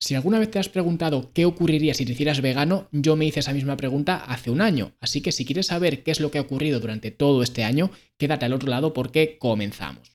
Si alguna vez te has preguntado qué ocurriría si te hicieras vegano, yo me hice esa misma pregunta hace un año. Así que si quieres saber qué es lo que ha ocurrido durante todo este año, quédate al otro lado porque comenzamos.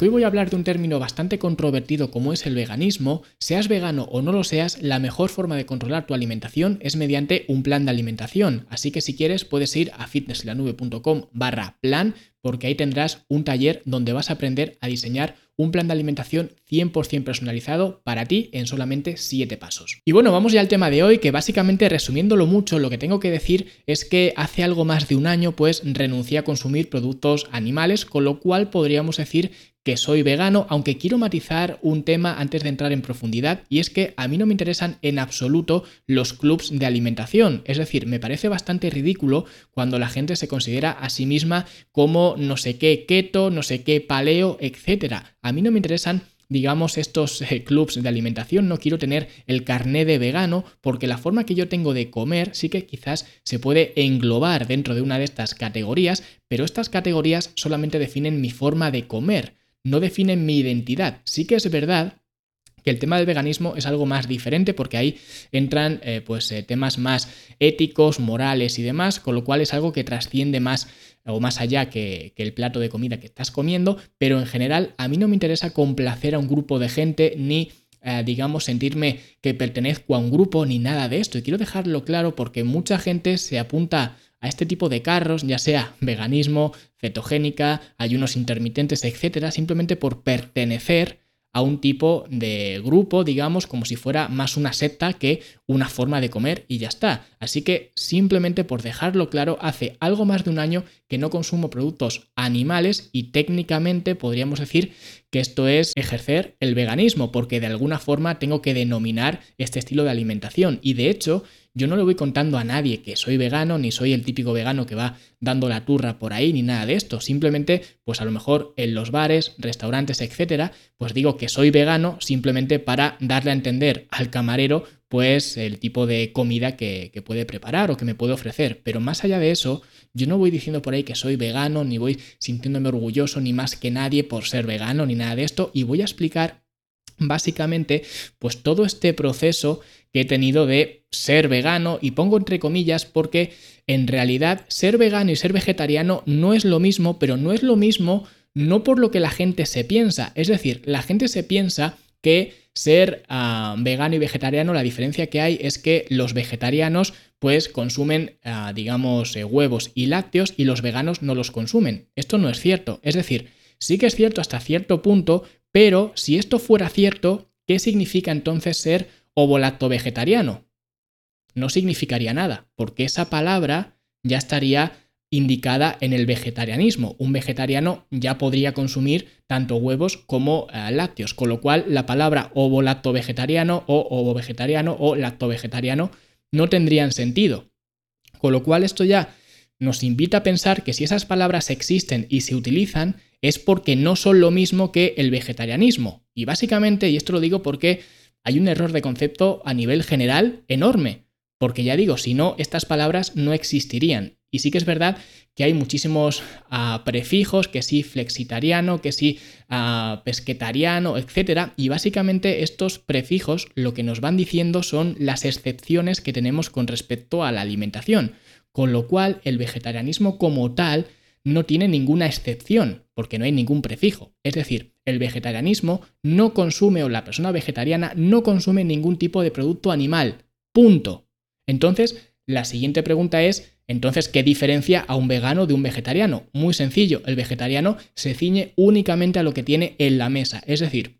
Hoy voy a hablar de un término bastante controvertido como es el veganismo, seas vegano o no lo seas, la mejor forma de controlar tu alimentación es mediante un plan de alimentación. Así que si quieres puedes ir a fitnesslanube.com barra plan porque ahí tendrás un taller donde vas a aprender a diseñar un plan de alimentación 100% personalizado para ti en solamente 7 pasos. Y bueno, vamos ya al tema de hoy, que básicamente resumiéndolo mucho, lo que tengo que decir es que hace algo más de un año pues renuncié a consumir productos animales, con lo cual podríamos decir que soy vegano, aunque quiero matizar un tema antes de entrar en profundidad, y es que a mí no me interesan en absoluto los clubs de alimentación. Es decir, me parece bastante ridículo cuando la gente se considera a sí misma como no sé qué keto, no sé qué paleo, etc. A mí no me interesan digamos, estos eh, clubs de alimentación, no quiero tener el carné de vegano, porque la forma que yo tengo de comer sí que quizás se puede englobar dentro de una de estas categorías, pero estas categorías solamente definen mi forma de comer no definen mi identidad. Sí que es verdad que el tema del veganismo es algo más diferente porque ahí entran eh, pues eh, temas más éticos, morales y demás, con lo cual es algo que trasciende más o más allá que, el plato de comida que estás comiendo, pero en general a mí no me interesa complacer a un grupo de gente ni eh, digamos, sentirme que pertenezco a un grupo ni nada de esto. Y quiero dejarlo claro porque mucha gente se apunta a este tipo de carros, ya sea veganismo, cetogénica, ayunos intermitentes, etcétera, simplemente por pertenecer a un tipo de grupo, digamos, como si fuera más una secta que una forma de comer y ya está. Así que simplemente por dejarlo claro, hace algo más de un año que no consumo productos animales y técnicamente podríamos decir que esto es ejercer el veganismo, porque de alguna forma tengo que denominar este estilo de alimentación. Y de hecho, yo no le voy contando a nadie que soy vegano, ni soy el típico vegano que va dando la turra por ahí, ni nada de esto. Simplemente, pues a lo mejor en los bares, restaurantes, etcétera, pues digo que soy vegano simplemente para darle a entender al camarero, pues el tipo de comida que, que puede preparar o que me puede ofrecer. Pero más allá de eso, yo no voy diciendo por ahí que soy vegano, ni voy sintiéndome orgulloso, ni más que nadie por ser vegano, ni nada de esto. Y voy a explicar básicamente pues todo este proceso que he tenido de ser vegano y pongo entre comillas porque en realidad ser vegano y ser vegetariano no es lo mismo, pero no es lo mismo no por lo que la gente se piensa, es decir, la gente se piensa que ser ah, vegano y vegetariano, la diferencia que hay es que los vegetarianos pues consumen, ah, digamos, eh, huevos y lácteos y los veganos no los consumen. Esto no es cierto. Es decir, sí que es cierto hasta cierto punto, pero si esto fuera cierto, ¿qué significa entonces ser ovo-lacto vegetariano? No significaría nada, porque esa palabra ya estaría indicada en el vegetarianismo. Un vegetariano ya podría consumir tanto huevos como eh, lácteos, con lo cual la palabra ovo-lacto vegetariano o ovo-vegetariano o lacto-vegetariano no tendrían sentido. Con lo cual esto ya nos invita a pensar que si esas palabras existen y se utilizan es porque no son lo mismo que el vegetarianismo. Y básicamente, y esto lo digo porque hay un error de concepto a nivel general enorme. Porque ya digo, si no, estas palabras no existirían. Y sí que es verdad que hay muchísimos ah, prefijos, que sí flexitariano, que sí uh, pesquetariano, etc. Y básicamente estos prefijos lo que nos van diciendo son las excepciones que tenemos con respecto a la alimentación. Con lo cual el vegetarianismo como tal no tiene ninguna excepción, porque no hay ningún prefijo. Es decir, el vegetarianismo no consume o la persona vegetariana no consume ningún tipo de producto animal. Punto. Entonces, la siguiente pregunta es, entonces, ¿qué diferencia a un vegano de un vegetariano? Muy sencillo, el vegetariano se ciñe únicamente a lo que tiene en la mesa, es decir,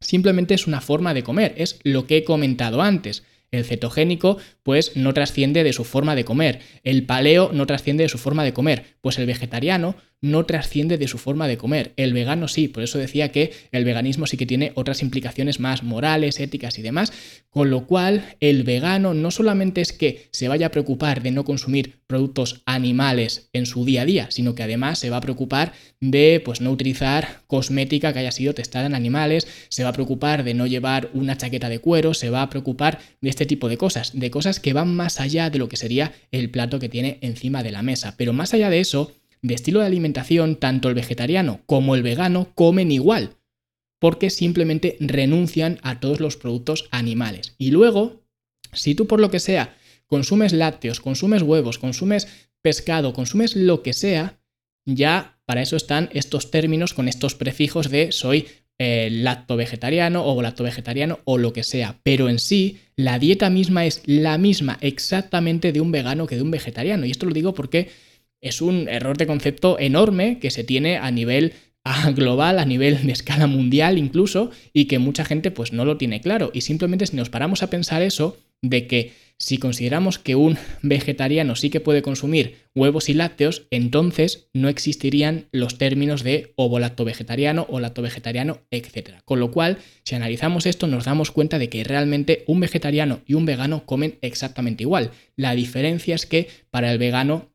simplemente es una forma de comer, es lo que he comentado antes. El cetogénico, pues, no trasciende de su forma de comer. El paleo no trasciende de su forma de comer. Pues el vegetariano no trasciende de su forma de comer. El vegano sí, por eso decía que el veganismo sí que tiene otras implicaciones más morales, éticas y demás, con lo cual el vegano no solamente es que se vaya a preocupar de no consumir productos animales en su día a día, sino que además se va a preocupar de pues no utilizar cosmética que haya sido testada en animales, se va a preocupar de no llevar una chaqueta de cuero, se va a preocupar de este tipo de cosas, de cosas que van más allá de lo que sería el plato que tiene encima de la mesa. Pero más allá de eso, de estilo de alimentación, tanto el vegetariano como el vegano comen igual, porque simplemente renuncian a todos los productos animales. Y luego, si tú por lo que sea consumes lácteos, consumes huevos, consumes pescado, consumes lo que sea, ya para eso están estos términos con estos prefijos de soy eh, lacto vegetariano o lacto vegetariano o lo que sea. Pero en sí, la dieta misma es la misma exactamente de un vegano que de un vegetariano. Y esto lo digo porque es un error de concepto enorme que se tiene a nivel global, a nivel de escala mundial incluso, y que mucha gente pues no lo tiene claro. Y simplemente si nos paramos a pensar eso, de que si consideramos que un vegetariano sí que puede consumir huevos y lácteos, entonces no existirían los términos de ovo-lacto vegetariano o lacto vegetariano, etc. Con lo cual, si analizamos esto, nos damos cuenta de que realmente un vegetariano y un vegano comen exactamente igual. La diferencia es que para el vegano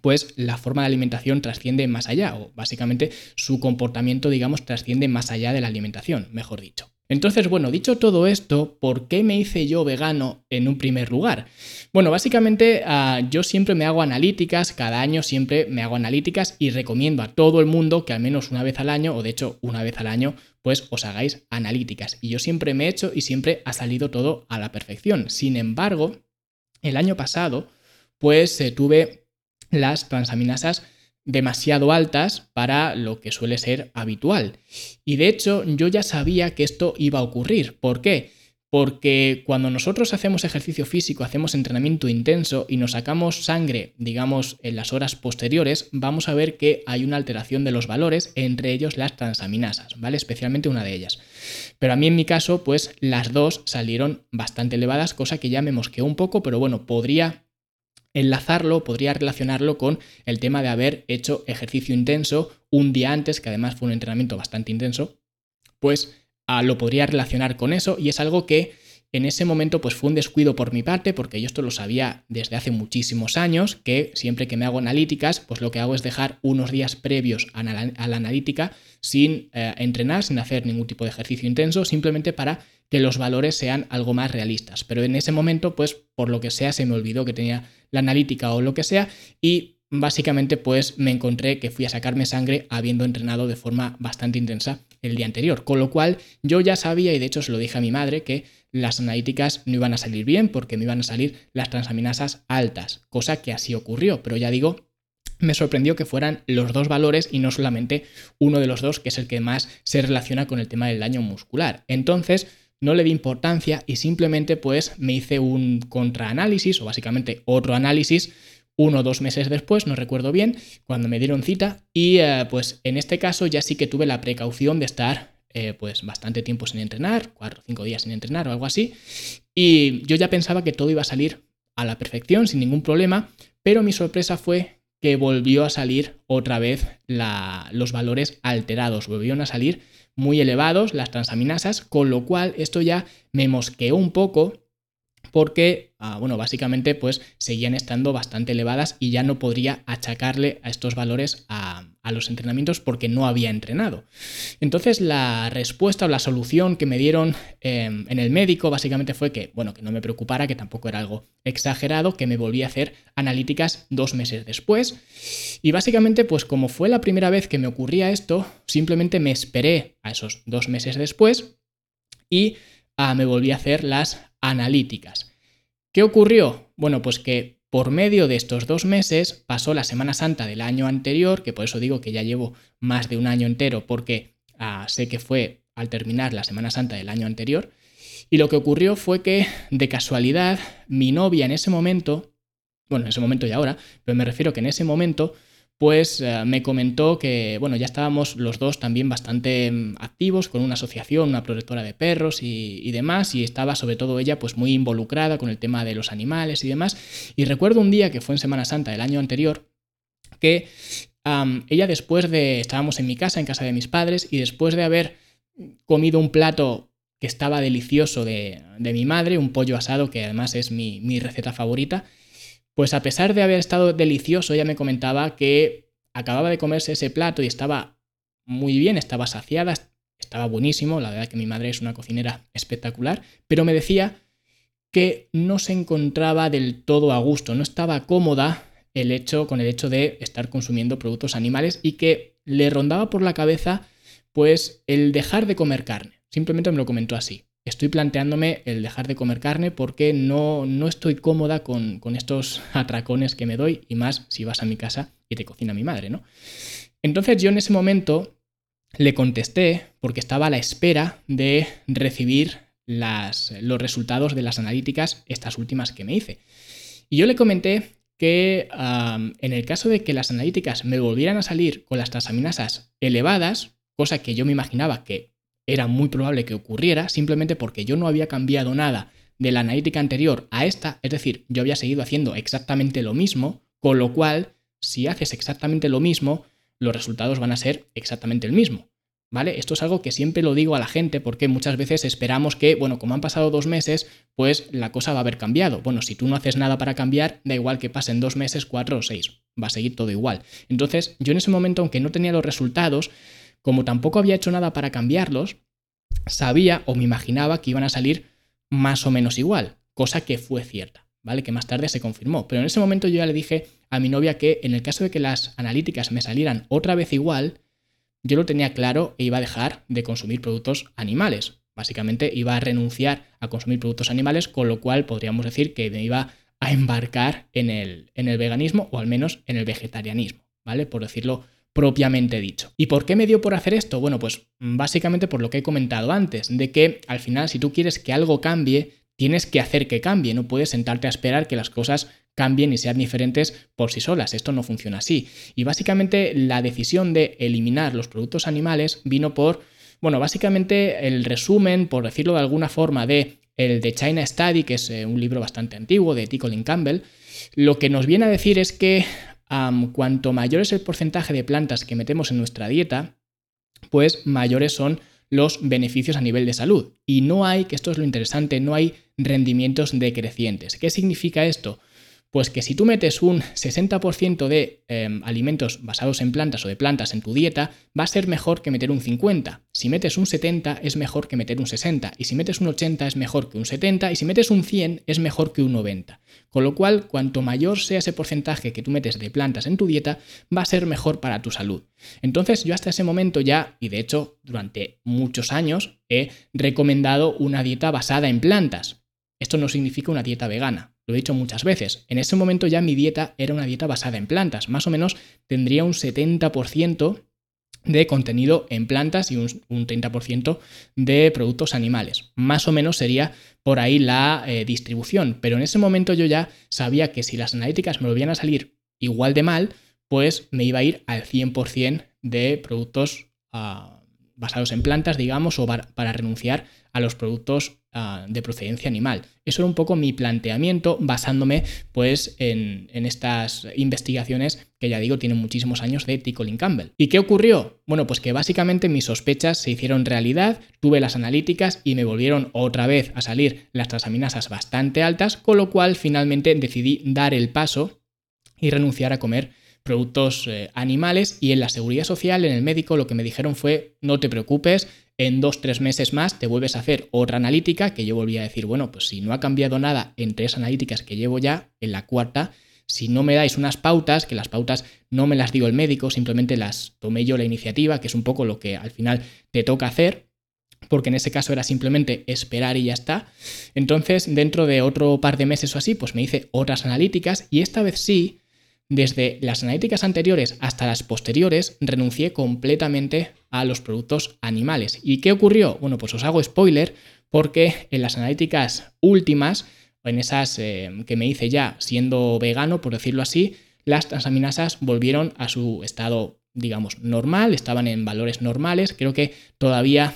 pues la forma de alimentación trasciende más allá, o básicamente su comportamiento, digamos, trasciende más allá de la alimentación, mejor dicho. Entonces, bueno, dicho todo esto, ¿por qué me hice yo vegano en un primer lugar? Bueno, básicamente ah, yo siempre me hago analíticas, cada año siempre me hago analíticas y recomiendo a todo el mundo que al menos una vez al año, o de hecho una vez al año, pues os hagáis analíticas. Y yo siempre me he hecho y siempre ha salido todo a la perfección. Sin embargo, el año pasado, pues eh, tuve las transaminasas demasiado altas para lo que suele ser habitual. Y de hecho yo ya sabía que esto iba a ocurrir. ¿Por qué? Porque cuando nosotros hacemos ejercicio físico, hacemos entrenamiento intenso y nos sacamos sangre, digamos, en las horas posteriores, vamos a ver que hay una alteración de los valores, entre ellos las transaminasas, ¿vale? Especialmente una de ellas. Pero a mí en mi caso, pues las dos salieron bastante elevadas, cosa que ya me mosqueó un poco, pero bueno, podría enlazarlo, podría relacionarlo con el tema de haber hecho ejercicio intenso un día antes, que además fue un entrenamiento bastante intenso, pues ah, lo podría relacionar con eso y es algo que en ese momento pues fue un descuido por mi parte porque yo esto lo sabía desde hace muchísimos años que siempre que me hago analíticas pues lo que hago es dejar unos días previos a la, analítica sin eh, entrenar, sin hacer ningún tipo de ejercicio intenso, simplemente para que los valores sean algo más realistas. Pero en ese momento pues por lo que sea se me olvidó que tenía la analítica o lo que sea y básicamente pues me encontré que fui a sacarme sangre habiendo entrenado de forma bastante intensa el día anterior. Con lo cual yo ya sabía y de hecho se lo dije a mi madre que las analíticas no iban a salir bien porque me iban a salir las transaminasas altas, cosa que así ocurrió, pero ya digo, me sorprendió que fueran los dos valores y no solamente uno de los dos, que es el que más se relaciona con el tema del daño muscular. Entonces, no le di importancia y simplemente pues me hice un contraanálisis o básicamente otro análisis uno o dos meses después, no recuerdo bien, cuando me dieron cita y eh, pues en este caso ya sí que tuve la precaución de estar eh, pues bastante tiempo sin entrenar, cuatro o cinco días sin entrenar o algo así y yo ya pensaba que todo iba a salir a la perfección sin ningún problema, pero mi sorpresa fue que volvió a salir otra vez los valores alterados, volvieron a salir muy elevados las transaminasas, con lo cual esto ya me mosqueó un poco porque, ah, bueno, básicamente pues seguían estando bastante elevadas y ya no podría achacarle a estos valores a, los entrenamientos porque no había entrenado. Entonces la respuesta o la solución que me dieron em, en el médico básicamente fue que, bueno, que no me preocupara, que tampoco era algo exagerado, que me volví a hacer analíticas dos meses después. Y básicamente pues como fue la primera vez que me ocurría esto, simplemente me esperé a esos dos meses después y ah, me volví a hacer las analíticas. ¿Qué ocurrió? Bueno, pues que por medio de estos dos meses pasó la Semana Santa del año anterior, que por eso digo que ya llevo más de un año entero porque ah, sé que fue al terminar la Semana Santa del año anterior, y lo que ocurrió fue que de casualidad mi novia en ese momento, bueno, en ese momento y ahora, pero me refiero que en ese momento pues eh, me comentó que, bueno, ya estábamos los dos también bastante mm, activos con una asociación, una protectora de perros y, demás, y estaba sobre todo ella pues muy involucrada con el tema de los animales y demás. Y recuerdo un día que fue en Semana Santa del año anterior, que ella después de, estábamos en mi casa, en casa de mis padres, y después de haber comido un plato que estaba delicioso de, mi madre, un pollo asado, que además es mi, mi receta favorita, pues a pesar de haber estado delicioso, ella me comentaba que acababa de comerse ese plato y estaba muy bien, estaba saciada, estaba buenísimo, la verdad que mi madre es una cocinera espectacular, pero me decía que no se encontraba del todo a gusto, no estaba cómoda el hecho, con el hecho de estar consumiendo productos animales y que le rondaba por la cabeza pues el dejar de comer carne. Simplemente me lo comentó así. Estoy planteándome el dejar de comer carne porque no, no estoy cómoda con, con estos atracones que me doy y más si vas a mi casa y te cocina mi madre, ¿no? Entonces yo en ese momento le contesté porque estaba a la espera de recibir las, los resultados de las analíticas, estas últimas que me hice. Y yo le comenté que en el caso de que las analíticas me volvieran a salir con las transaminasas elevadas, cosa que yo me imaginaba que era muy probable que ocurriera, simplemente porque yo no había cambiado nada de la analítica anterior a esta, es decir, yo había seguido haciendo exactamente lo mismo, con lo cual, si haces exactamente lo mismo, los resultados van a ser exactamente el mismo. ¿Vale? Esto es algo que siempre lo digo a la gente porque muchas veces esperamos que, bueno, como han pasado dos meses, pues la cosa va a haber cambiado. Bueno, si tú no haces nada para cambiar, da igual que pasen dos meses, cuatro o seis, va a seguir todo igual. Entonces, yo en ese momento, aunque no tenía los resultados, como tampoco había hecho nada para cambiarlos, sabía o me imaginaba que iban a salir más o menos igual, cosa que fue cierta, ¿vale? Que más tarde se confirmó. Pero en ese momento yo ya le dije a mi novia que en el caso de que las analíticas me salieran otra vez igual, yo lo tenía claro e iba a dejar de consumir productos animales. Básicamente iba a renunciar a consumir productos animales, con lo cual podríamos decir que me iba a embarcar en el, en el veganismo o al menos en el vegetarianismo, ¿vale? Por decirlo propiamente dicho. ¿Y por qué me dio por hacer esto? Bueno, pues básicamente por lo que he comentado antes, de que al final si tú quieres que algo cambie, tienes que hacer que cambie, no puedes sentarte a esperar que las cosas cambien y sean diferentes por sí solas. Esto no funciona así. Y básicamente la decisión de eliminar los productos animales vino por, bueno, básicamente el resumen, por decirlo de alguna forma, de el de China Study, que es eh, un libro bastante antiguo de T. Colin Campbell, lo que nos viene a decir es que cuanto mayor es el porcentaje de plantas que metemos en nuestra dieta, pues mayores son los beneficios a nivel de salud. Y no hay, que esto es lo interesante, no hay rendimientos decrecientes. ¿Qué significa esto? Pues que si tú metes un 60% de em, alimentos basados en plantas o de plantas en tu dieta, va a ser mejor que meter un 50. Si metes un 70 es mejor que meter un 60. Y si metes un 80 es mejor que un 70. Y si metes un 100 es mejor que un 90. Con lo cual, cuanto mayor sea ese porcentaje que tú metes de plantas en tu dieta, va a ser mejor para tu salud. Entonces yo hasta ese momento ya, y de hecho durante muchos años, he recomendado una dieta basada en plantas. Esto no significa una dieta vegana. Lo he dicho muchas veces. En ese momento ya mi dieta era una dieta basada en plantas. Más o menos tendría un 70% de contenido en plantas y un, 30% de productos animales. Más o menos sería por ahí la eh, distribución. Pero en ese momento yo ya sabía que si las analíticas me volvían a salir igual de mal, pues me iba a ir al 100% de productos ah, basados en plantas, digamos, o para renunciar a los productos ah, de procedencia animal. Eso era un poco mi planteamiento basándome pues en, estas investigaciones que ya digo tienen muchísimos años de T. Colin Campbell. ¿Y qué ocurrió? Bueno, pues que básicamente mis sospechas se hicieron realidad, tuve las analíticas y me volvieron otra vez a salir las transaminasas bastante altas, con lo cual finalmente decidí dar el paso y renunciar a comer productos eh, animales y en la seguridad social, en el médico, lo que me dijeron fue no te preocupes, en dos, tres meses más te vuelves a hacer otra analítica, que yo volví a decir, bueno, pues si no ha cambiado nada en tres analíticas que llevo ya, en la cuarta, si no me dais unas pautas, que las pautas no me las dio el médico, simplemente las tomé yo la iniciativa, que es un poco lo que al final te toca hacer, porque en ese caso era simplemente esperar y ya está. Entonces, dentro de otro par de meses o así, pues me hice otras analíticas y esta vez sí desde las analíticas anteriores hasta las posteriores, renuncié completamente a los productos animales. ¿Y qué ocurrió? Bueno, pues os hago spoiler porque en las analíticas últimas, en esas eh, que me hice ya siendo vegano, por decirlo así, las transaminasas volvieron a su estado, digamos, normal, estaban en valores normales. Creo que todavía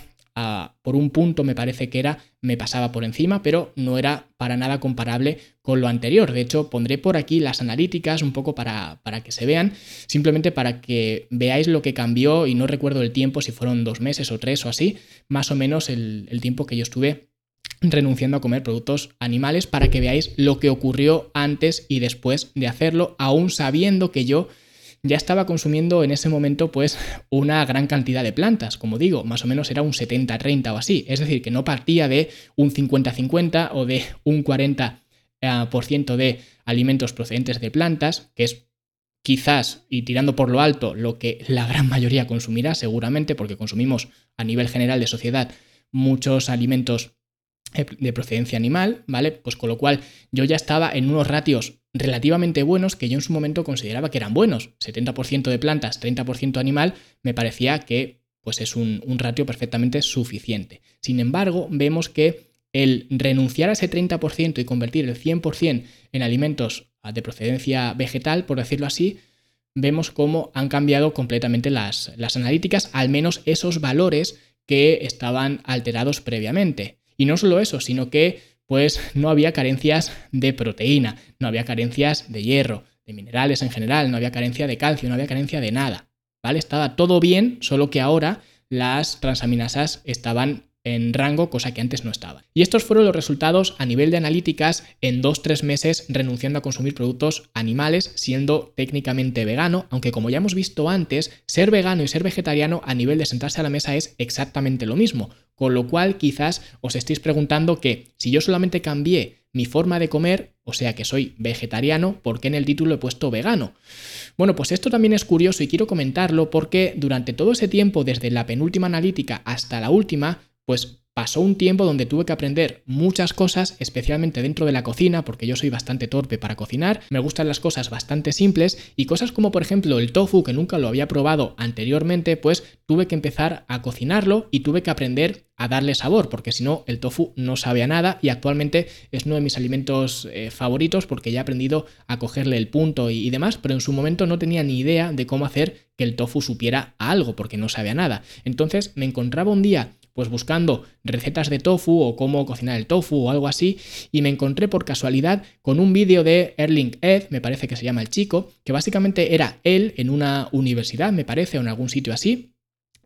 por un punto me parece que era me pasaba por encima, pero no era para nada comparable con lo anterior. De hecho, pondré por aquí las analíticas un poco para, para, que se vean, simplemente para que veáis lo que cambió y no recuerdo el tiempo, si fueron dos meses o tres o así, más o menos el, el tiempo que yo estuve renunciando a comer productos animales para que veáis lo que ocurrió antes y después de hacerlo, aún sabiendo que yo ya estaba consumiendo en ese momento pues una gran cantidad de plantas, como digo, más o menos era un 70-30 o así, es decir, que no partía de un 50-50 o de un 40% eh, de alimentos procedentes de plantas, que es quizás, y tirando por lo alto, lo que la gran mayoría consumirá seguramente, porque consumimos a nivel general de sociedad muchos alimentos de procedencia animal, ¿vale? Pues con lo cual yo ya estaba en unos ratios relativamente buenos que yo en su momento consideraba que eran buenos. 70% de plantas, 30% animal, me parecía que pues es un, un ratio perfectamente suficiente. Sin embargo, vemos que el renunciar a ese 30% y convertir el 100% en alimentos ah, de procedencia vegetal, por decirlo así, vemos cómo han cambiado completamente las, las analíticas, al menos esos valores que estaban alterados previamente. Y no solo eso, sino que pues no había carencias de proteína, no había carencias de hierro, de minerales en general, no había carencia de calcio, no había carencia de nada. ¿Vale? Estaba todo bien, solo que ahora las transaminasas estaban en rango, cosa que antes no estaba. Y estos fueron los resultados a nivel de analíticas en 2-3 meses renunciando a consumir productos animales, siendo técnicamente vegano, aunque como ya hemos visto antes, ser vegano y ser vegetariano a nivel de sentarse a la mesa es exactamente lo mismo. Con lo cual quizás os estéis preguntando que si yo solamente cambié mi forma de comer, o sea que soy vegetariano, ¿por qué en el título he puesto vegano? Bueno, pues esto también es curioso y quiero comentarlo porque durante todo ese tiempo, desde la penúltima analítica hasta la última, pues pasó un tiempo donde tuve que aprender muchas cosas, especialmente dentro de la cocina, porque yo soy bastante torpe para cocinar, me gustan las cosas bastante simples y cosas como por ejemplo el tofu, que nunca lo había probado anteriormente, pues tuve que empezar a cocinarlo y tuve que aprender a darle sabor, porque si no el tofu no sabe a nada y actualmente es uno de mis alimentos eh, favoritos porque ya he aprendido a cogerle el punto y, demás, pero en su momento no tenía ni idea de cómo hacer que el tofu supiera algo, porque no sabe a nada. Entonces me encontraba un día pues buscando recetas de tofu o cómo cocinar el tofu o algo así, y me encontré por casualidad con un vídeo de Erling Ed, me parece que se llama el chico, que básicamente era él en una universidad, me parece, o en algún sitio así,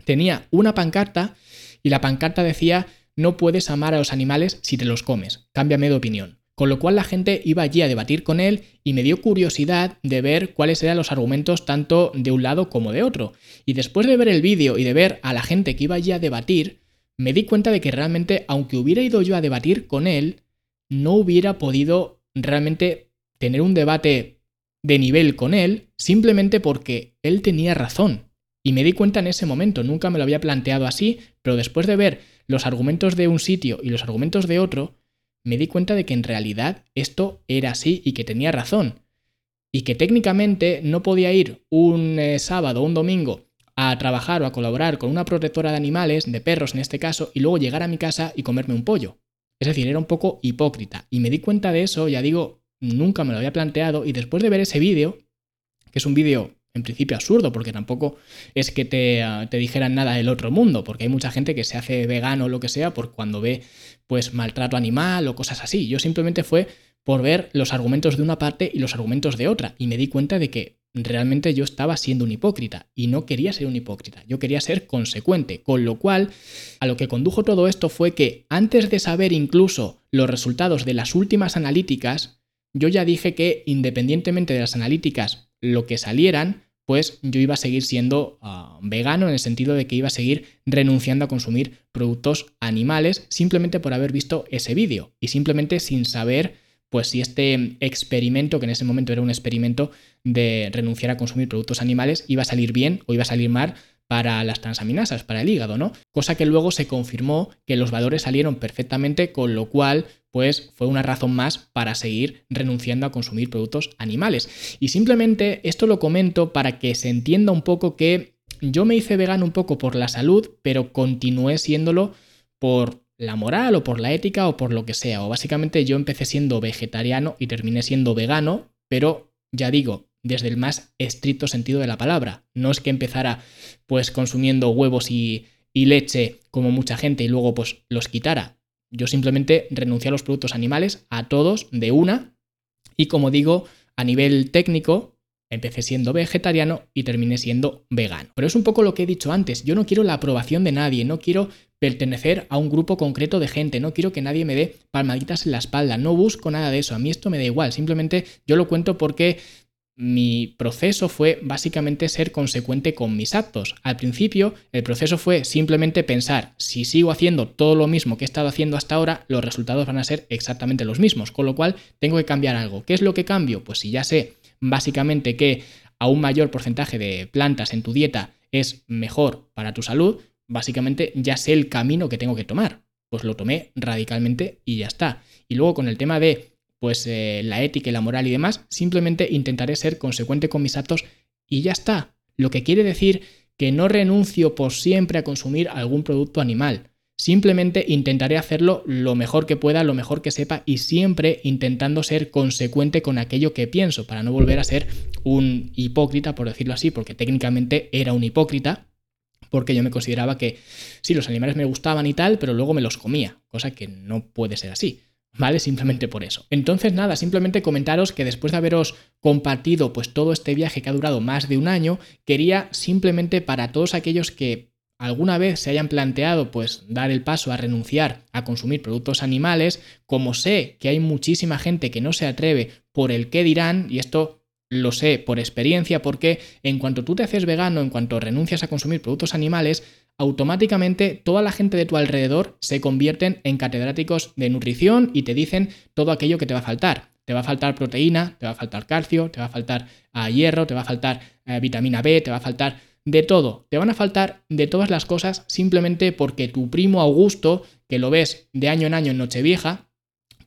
tenía una pancarta y la pancarta decía no puedes amar a los animales si te los comes, cámbiame de opinión. Con lo cual la gente iba allí a debatir con él y me dio curiosidad de ver cuáles eran los argumentos tanto de un lado como de otro. Y después de ver el vídeo y de ver a la gente que iba allí a debatir, me di cuenta de que realmente, aunque hubiera ido yo a debatir con él, no hubiera podido realmente tener un debate de nivel con él, simplemente porque él tenía razón. Y me di cuenta en ese momento, nunca me lo había planteado así, pero después de ver los argumentos de un sitio y los argumentos de otro, me di cuenta de que en realidad esto era así y que tenía razón. Y que técnicamente no podía ir un eh, sábado o un domingo a trabajar o a colaborar con una protectora de animales, de perros en este caso, y luego llegar a mi casa y comerme un pollo. Es decir, era un poco hipócrita. Y me di cuenta de eso, ya digo, nunca me lo había planteado, y después de ver ese vídeo, que es un vídeo en principio absurdo, porque tampoco es que te, ah, te, dijeran nada del otro mundo, porque hay mucha gente que se hace vegano o lo que sea por cuando ve pues maltrato animal o cosas así. Yo simplemente fue por ver los argumentos de una parte y los argumentos de otra, y me di cuenta de que realmente yo estaba siendo un hipócrita y no quería ser un hipócrita, yo quería ser consecuente, con lo cual a lo que condujo todo esto fue que antes de saber incluso los resultados de las últimas analíticas, yo ya dije que independientemente de las analíticas, lo que salieran, pues yo iba a seguir siendo ah, vegano en el sentido de que iba a seguir renunciando a consumir productos animales simplemente por haber visto ese vídeo y simplemente sin saber pues si este experimento, que en ese momento era un experimento de renunciar a consumir productos animales, iba a salir bien o iba a salir mal para las transaminasas, para el hígado, ¿no? Cosa que luego se confirmó que los valores salieron perfectamente, con lo cual, pues fue una razón más para seguir renunciando a consumir productos animales. Y simplemente esto lo comento para que se entienda un poco que yo me hice vegano un poco por la salud, pero continué siéndolo por la moral o por la ética o por lo que sea. O básicamente yo empecé siendo vegetariano y terminé siendo vegano, pero ya digo, desde el más estricto sentido de la palabra. No es que empezara pues consumiendo huevos y, y leche como mucha gente y luego pues los quitara. Yo simplemente renuncié a los productos animales, a todos, de una, y como digo, a nivel técnico, Empecé siendo vegetariano y terminé siendo vegano. Pero es un poco lo que he dicho antes, yo no quiero la aprobación de nadie, no quiero pertenecer a un grupo concreto de gente, no quiero que nadie me dé palmaditas en la espalda, no busco nada de eso, a mí esto me da igual, simplemente yo lo cuento porque mi proceso fue básicamente ser consecuente con mis actos. Al principio, el proceso fue simplemente pensar, si sigo haciendo todo lo mismo que he estado haciendo hasta ahora, los resultados van a ser exactamente los mismos, con lo cual tengo que cambiar algo. ¿Qué es lo que cambio? Pues si ya sé básicamente que a un mayor porcentaje de plantas en tu dieta es mejor para tu salud, básicamente ya sé el camino que tengo que tomar. Pues lo tomé radicalmente y ya está. Y luego con el tema de pues eh, la ética y la moral y demás, simplemente intentaré ser consecuente con mis actos y ya está. Lo que quiere decir que no renuncio por siempre a consumir algún producto animal. Simplemente intentaré hacerlo lo mejor que pueda, lo mejor que sepa y siempre intentando ser consecuente con aquello que pienso para no volver a ser un hipócrita, por decirlo así, porque técnicamente era un hipócrita, porque yo me consideraba que sí, los animales me gustaban y tal, pero luego me los comía, cosa que no puede ser así. ¿Vale? Simplemente por eso. Entonces, nada, simplemente comentaros que después de haberos compartido pues todo este viaje que ha durado más de un año, quería simplemente para todos aquellos que alguna vez se hayan planteado pues dar el paso a renunciar a consumir productos animales, como sé que hay muchísima gente que no se atreve por el qué dirán, y esto lo sé por experiencia, porque en cuanto tú te haces vegano, en cuanto renuncias a consumir productos animales, automáticamente toda la gente de tu alrededor se convierten en catedráticos de nutrición y te dicen todo aquello que te va a faltar. Te va a faltar proteína, te va a faltar calcio, te va a faltar ah, hierro, te va a faltar eh, vitamina B, te va a faltar de todo. Te van a faltar de todas las cosas simplemente porque tu primo Augusto, que lo ves de año en año en Nochevieja,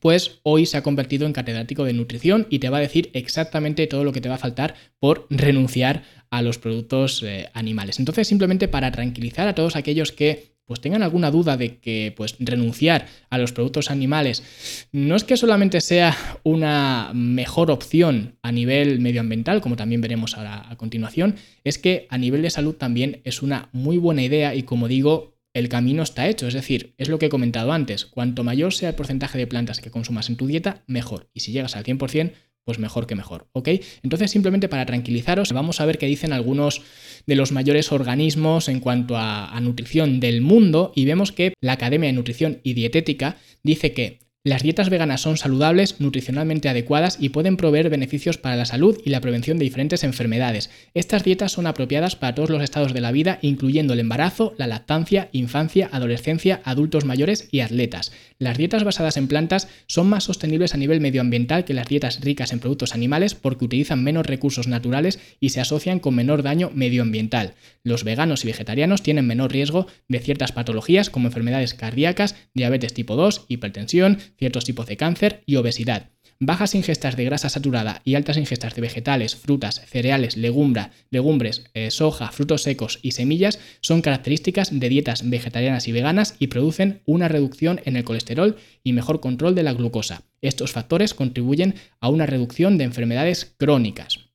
pues hoy se ha convertido en catedrático de nutrición y te va a decir exactamente todo lo que te va a faltar por renunciar a los productos eh, animales. Entonces, simplemente para tranquilizar a todos aquellos que pues tengan alguna duda de que pues renunciar a los productos animales no es que solamente sea una mejor opción a nivel medioambiental, como también veremos ahora a continuación, es que a nivel de salud también es una muy buena idea y como digo, el camino está hecho, es decir, es lo que he comentado antes, cuanto mayor sea el porcentaje de plantas que consumas en tu dieta, mejor. Y si llegas al 100%, pues mejor que mejor, ¿ok? Entonces simplemente para tranquilizaros, vamos a ver qué dicen algunos de los mayores organismos en cuanto a, a, nutrición del mundo y vemos que la Academia de Nutrición y Dietética dice que las dietas veganas son saludables, nutricionalmente adecuadas y pueden proveer beneficios para la salud y la prevención de diferentes enfermedades. Estas dietas son apropiadas para todos los estados de la vida, incluyendo el embarazo, la lactancia, infancia, adolescencia, adultos mayores y atletas. Las dietas basadas en plantas son más sostenibles a nivel medioambiental que las dietas ricas en productos animales porque utilizan menos recursos naturales y se asocian con menor daño medioambiental. Los veganos y vegetarianos tienen menor riesgo de ciertas patologías como enfermedades cardíacas, diabetes tipo 2, hipertensión, ciertos tipos de cáncer y obesidad. Bajas ingestas de grasa saturada y altas ingestas de vegetales, frutas, cereales, legumbra, legumbres, eh, soja, frutos secos y semillas son características de dietas vegetarianas y veganas y producen una reducción en el colesterol y mejor control de la glucosa. Estos factores contribuyen a una reducción de enfermedades crónicas.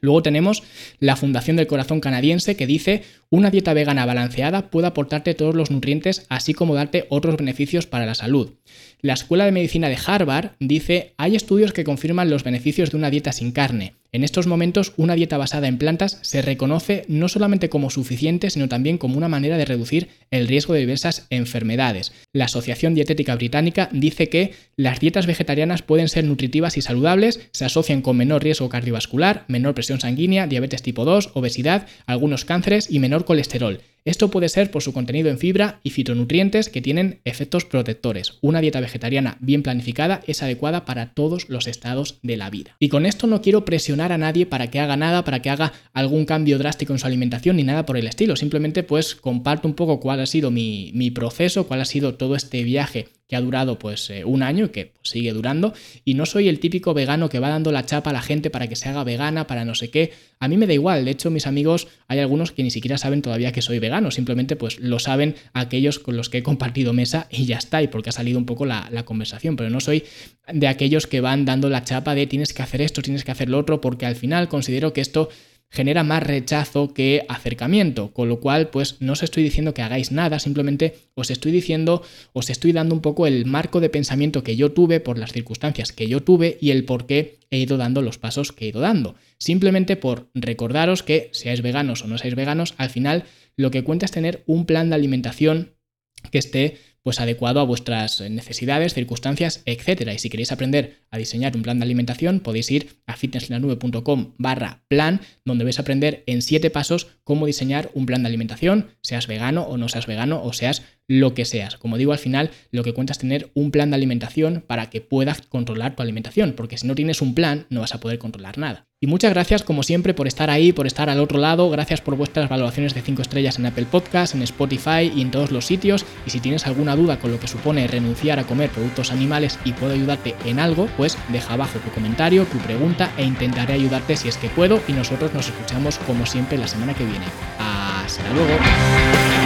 Luego tenemos la Fundación del Corazón Canadiense que dice una dieta vegana balanceada puede aportarte todos los nutrientes así como darte otros beneficios para la salud. La Escuela de Medicina de Harvard dice, hay estudios que confirman los beneficios de una dieta sin carne. En estos momentos, una dieta basada en plantas se reconoce no solamente como suficiente, sino también como una manera de reducir el riesgo de diversas enfermedades. La Asociación Dietética Británica dice que las dietas vegetarianas pueden ser nutritivas y saludables, se asocian con menor riesgo cardiovascular, menor presión sanguínea, diabetes tipo 2, obesidad, algunos cánceres y menor colesterol. Esto puede ser por su contenido en fibra y fitonutrientes que tienen efectos protectores. Una dieta vegetariana bien planificada es adecuada para todos los estados de la vida. Y con esto no quiero presionar a nadie para que haga nada, para que haga algún cambio drástico en su alimentación ni nada por el estilo. Simplemente pues comparto un poco cuál ha sido mi, mi proceso, cuál ha sido todo este viaje que ha durado pues eh, un año y que pues, sigue durando. Y no soy el típico vegano que va dando la chapa a la gente para que se haga vegana, para no sé qué. A mí me da igual. De hecho, mis amigos, hay algunos que ni siquiera saben todavía que soy vegano. Simplemente pues lo saben aquellos con los que he compartido mesa y ya está. Y porque ha salido un poco la, la conversación. Pero no soy de aquellos que van dando la chapa de tienes que hacer esto, tienes que hacer lo otro, porque al final considero que esto genera más rechazo que acercamiento, con lo cual pues no os estoy diciendo que hagáis nada, simplemente os estoy diciendo, os estoy dando un poco el marco de pensamiento que yo tuve por las circunstancias que yo tuve y el por qué he ido dando los pasos que he ido dando. Simplemente por recordaros que seáis veganos o no seáis veganos, al final lo que cuenta es tener un plan de alimentación que esté pues adecuado a vuestras necesidades, circunstancias, etc. Y si queréis aprender a diseñar un plan de alimentación, podéis ir a fitnesslanube.com barra plan, donde vais a aprender en siete pasos cómo diseñar un plan de alimentación, seas vegano o no seas vegano o seas lo que seas. Como digo, al final lo que cuenta es tener un plan de alimentación para que puedas controlar tu alimentación, porque si no tienes un plan no vas a poder controlar nada. Y muchas gracias como siempre por estar ahí, por estar al otro lado, gracias por vuestras valoraciones de 5 estrellas en Apple Podcast, en Spotify y en todos los sitios. Y si tienes alguna duda con lo que supone renunciar a comer productos animales y puedo ayudarte en algo, pues deja abajo tu comentario, tu pregunta e intentaré ayudarte si es que puedo y nosotros nos escuchamos como siempre la semana que viene. Hasta luego.